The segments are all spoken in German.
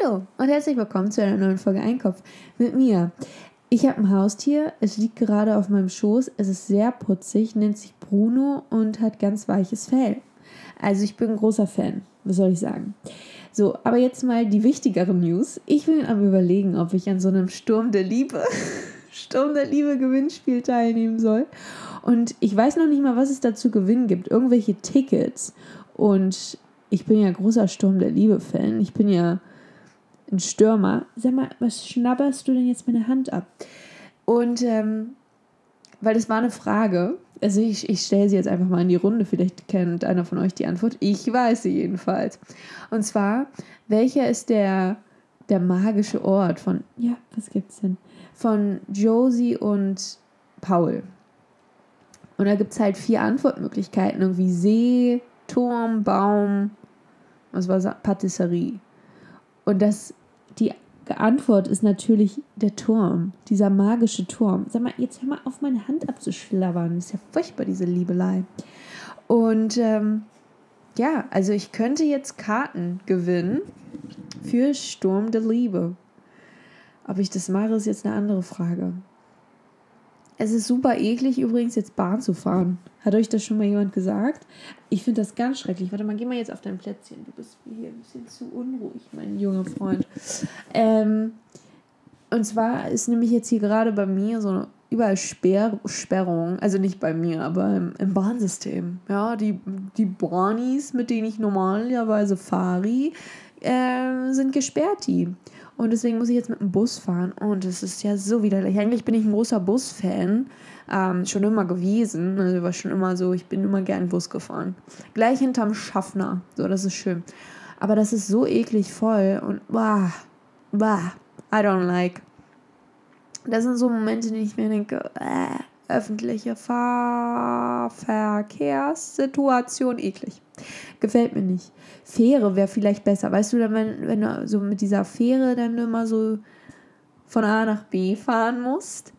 Hallo und herzlich willkommen zu einer neuen Folge Einkopf mit mir. Ich habe ein Haustier, es liegt gerade auf meinem Schoß, es ist sehr putzig, nennt sich Bruno und hat ganz weiches Fell. Also ich bin ein großer Fan, was soll ich sagen. So, aber jetzt mal die wichtigeren News. Ich bin am überlegen, ob ich an so einem Sturm der Liebe, Sturm der Liebe Gewinnspiel teilnehmen soll. Und ich weiß noch nicht mal, was es da zu gewinnen gibt. Irgendwelche Tickets. Und ich bin ja großer Sturm der Liebe-Fan. Ich bin ja ein Stürmer. Sag mal, was schnabberst du denn jetzt meine Hand ab? Und ähm, weil das war eine Frage. Also ich, ich stelle sie jetzt einfach mal in die Runde. Vielleicht kennt einer von euch die Antwort. Ich weiß sie jedenfalls. Und zwar, welcher ist der, der magische Ort von, ja, was gibt's denn? Von Josie und Paul. Und da gibt es halt vier Antwortmöglichkeiten. Irgendwie See, Turm, Baum, was war? Patisserie. Und das die Antwort ist natürlich der Turm, dieser magische Turm. Sag mal, jetzt hör mal auf, meine Hand abzuschlabbern. Ist ja furchtbar, diese Liebelei. Und ähm, ja, also ich könnte jetzt Karten gewinnen für Sturm der Liebe. Ob ich das mache, ist jetzt eine andere Frage. Es ist super eklig übrigens, jetzt Bahn zu fahren. Hat euch das schon mal jemand gesagt? Ich finde das ganz schrecklich. Warte mal, geh mal jetzt auf dein Plätzchen. Du bist hier ein bisschen zu unruhig, mein junger Freund. Ähm, und zwar ist nämlich jetzt hier gerade bei mir so eine überall Sperr Sperrung. Also nicht bei mir, aber im, im Bahnsystem. Ja, die, die Bahnis, mit denen ich normalerweise fahre, äh, sind gesperrt. Und deswegen muss ich jetzt mit dem Bus fahren. Und es ist ja so widerlich. Eigentlich bin ich ein großer Busfan. Ähm, schon immer gewesen. Also war schon immer so, ich bin immer gern Bus gefahren. Gleich hinterm Schaffner. So, das ist schön. Aber das ist so eklig voll. Und bah, bah, I don't like. Das sind so Momente, denen ich mir denke, äh, öffentliche Fahrverkehrssituation eklig. Gefällt mir nicht. Fähre wäre vielleicht besser. Weißt du, wenn, wenn du so mit dieser Fähre dann immer so von A nach B fahren musst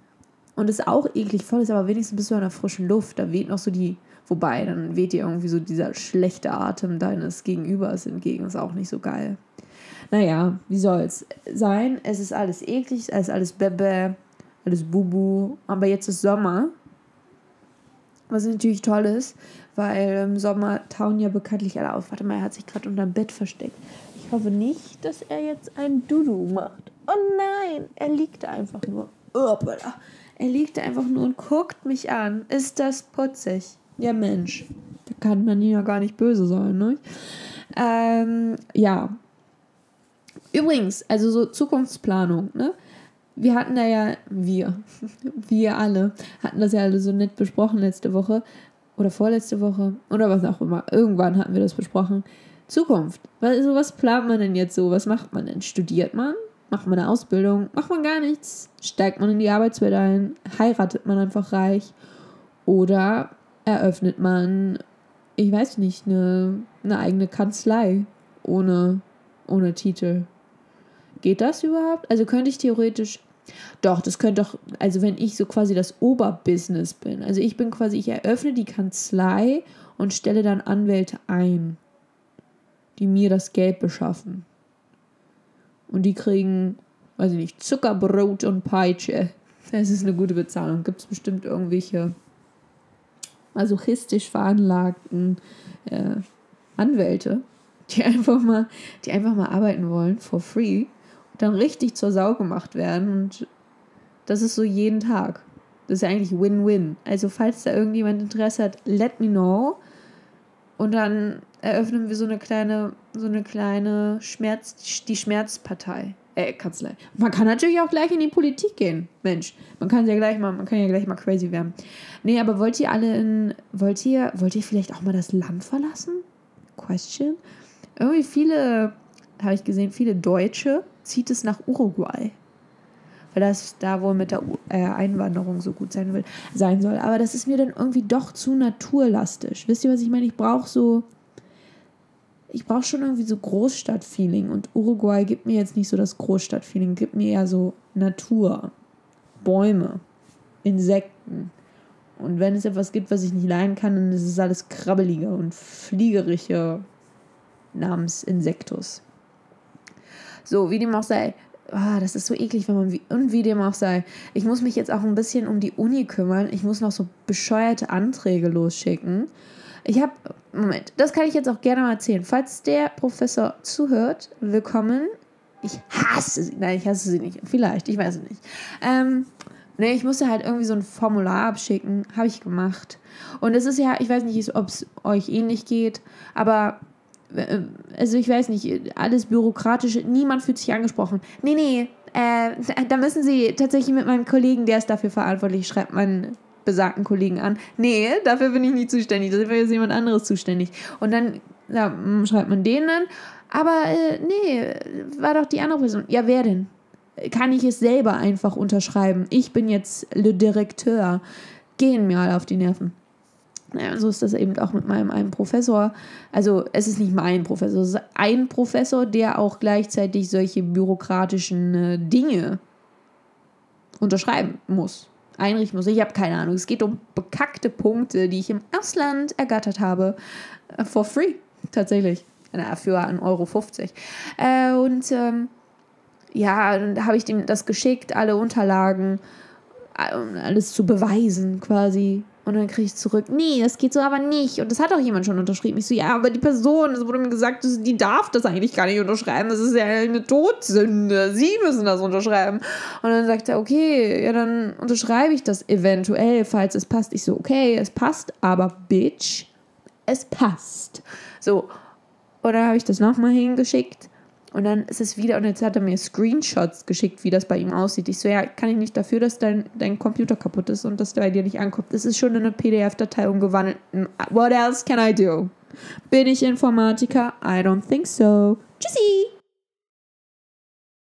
und es auch eklig voll ist, aber wenigstens bist du an der frischen Luft. Da weht noch so die, wobei, dann weht dir irgendwie so dieser schlechte Atem deines Gegenübers entgegen. Ist auch nicht so geil. Naja, wie soll's sein? Es ist alles eklig, es ist alles Bebe, alles Bubu. Aber jetzt ist Sommer. Was natürlich toll ist, weil im Sommer tauen ja bekanntlich alle auf. Warte mal, er hat sich gerade unter dem Bett versteckt. Ich hoffe nicht, dass er jetzt ein Dudu macht. Oh nein, er liegt einfach nur. Er liegt einfach nur und guckt mich an. Ist das putzig? Ja, Mensch. Da kann man ja gar nicht böse sein, ne? Ähm, ja. Übrigens, also so Zukunftsplanung, ne? Wir hatten da ja, wir, wir alle, hatten das ja alle so nett besprochen letzte Woche oder vorletzte Woche oder was auch immer. Irgendwann hatten wir das besprochen. Zukunft. Also was plant man denn jetzt so? Was macht man denn? Studiert man? Macht man eine Ausbildung? Macht man gar nichts? Steigt man in die Arbeitswelt ein? Heiratet man einfach reich? Oder eröffnet man, ich weiß nicht, eine, eine eigene Kanzlei ohne, ohne Titel? Geht das überhaupt? Also könnte ich theoretisch doch, das könnte doch, also wenn ich so quasi das Oberbusiness bin, also ich bin quasi, ich eröffne die Kanzlei und stelle dann Anwälte ein, die mir das Geld beschaffen. Und die kriegen, weiß ich nicht, Zuckerbrot und Peitsche. Das ist eine gute Bezahlung. Gibt es bestimmt irgendwelche masochistisch veranlagten äh, Anwälte, die einfach mal, die einfach mal arbeiten wollen for free dann richtig zur Sau gemacht werden. Und das ist so jeden Tag. Das ist ja eigentlich Win-Win. Also falls da irgendjemand Interesse hat, let me know. Und dann eröffnen wir so eine kleine, so eine kleine Schmerz, die Schmerzpartei. Äh, Kanzlei. Man kann natürlich auch gleich in die Politik gehen. Mensch, man kann ja gleich mal, man kann ja gleich mal crazy werden. Nee, aber wollt ihr alle in, wollt ihr, wollt ihr vielleicht auch mal das Land verlassen? Question. Irgendwie viele, habe ich gesehen, viele Deutsche zieht es nach Uruguay. Weil das da wohl mit der äh, Einwanderung so gut sein, will, sein soll. Aber das ist mir dann irgendwie doch zu naturlastig. Wisst ihr, was ich meine? Ich brauche so. Ich brauche schon irgendwie so Großstadtfeeling. Und Uruguay gibt mir jetzt nicht so das Großstadtfeeling, gibt mir eher so Natur, Bäume, Insekten. Und wenn es etwas gibt, was ich nicht leiden kann, dann ist es alles krabbelige und fliegerige namens Insektus. So, wie dem auch sei. Oh, das ist so eklig, wenn man wie, und wie dem auch sei. Ich muss mich jetzt auch ein bisschen um die Uni kümmern. Ich muss noch so bescheuerte Anträge losschicken. Ich habe, Moment, das kann ich jetzt auch gerne mal erzählen. Falls der Professor zuhört, willkommen. Ich hasse sie. Nein, ich hasse sie nicht. Vielleicht, ich weiß es nicht. Ähm, nee, ich musste halt irgendwie so ein Formular abschicken. Habe ich gemacht. Und es ist ja, ich weiß nicht, ob es euch ähnlich geht, aber also ich weiß nicht, alles bürokratische, niemand fühlt sich angesprochen. Nee, nee, äh, da müssen Sie tatsächlich mit meinem Kollegen, der ist dafür verantwortlich, schreibt meinen besagten Kollegen an. Nee, dafür bin ich nicht zuständig, dafür ist jemand anderes zuständig. Und dann ja, hm, schreibt man den dann, aber äh, nee, war doch die andere Person. Ja, wer denn? Kann ich es selber einfach unterschreiben? Ich bin jetzt le Direkteur. Gehen mir alle auf die Nerven. Naja, so ist das eben auch mit meinem einen Professor. Also es ist nicht mein Professor, es ist ein Professor, der auch gleichzeitig solche bürokratischen äh, Dinge unterschreiben muss, einrichten muss. Ich habe keine Ahnung. Es geht um bekackte Punkte, die ich im Ausland ergattert habe. Äh, for free, tatsächlich. Na, für 1,50 Euro. Äh, und ähm, ja, dann habe ich dem das geschickt, alle Unterlagen, äh, alles zu beweisen quasi. Und dann kriege ich zurück, nee, das geht so aber nicht. Und das hat auch jemand schon unterschrieben. Ich so, ja, aber die Person, es wurde mir gesagt, die darf das eigentlich gar nicht unterschreiben. Das ist ja eine Todsünde. Sie müssen das unterschreiben. Und dann sagt er, okay, ja, dann unterschreibe ich das eventuell, falls es passt. Ich so, okay, es passt, aber Bitch, es passt. So. Und dann habe ich das nochmal hingeschickt. Und dann ist es wieder, und jetzt hat er mir Screenshots geschickt, wie das bei ihm aussieht. Ich so, ja, kann ich nicht dafür, dass dein, dein Computer kaputt ist und dass der bei dir nicht ankommt. Das ist schon in eine PDF-Datei umgewandelt. What else can I do? Bin ich Informatiker? I don't think so. Tschüssi!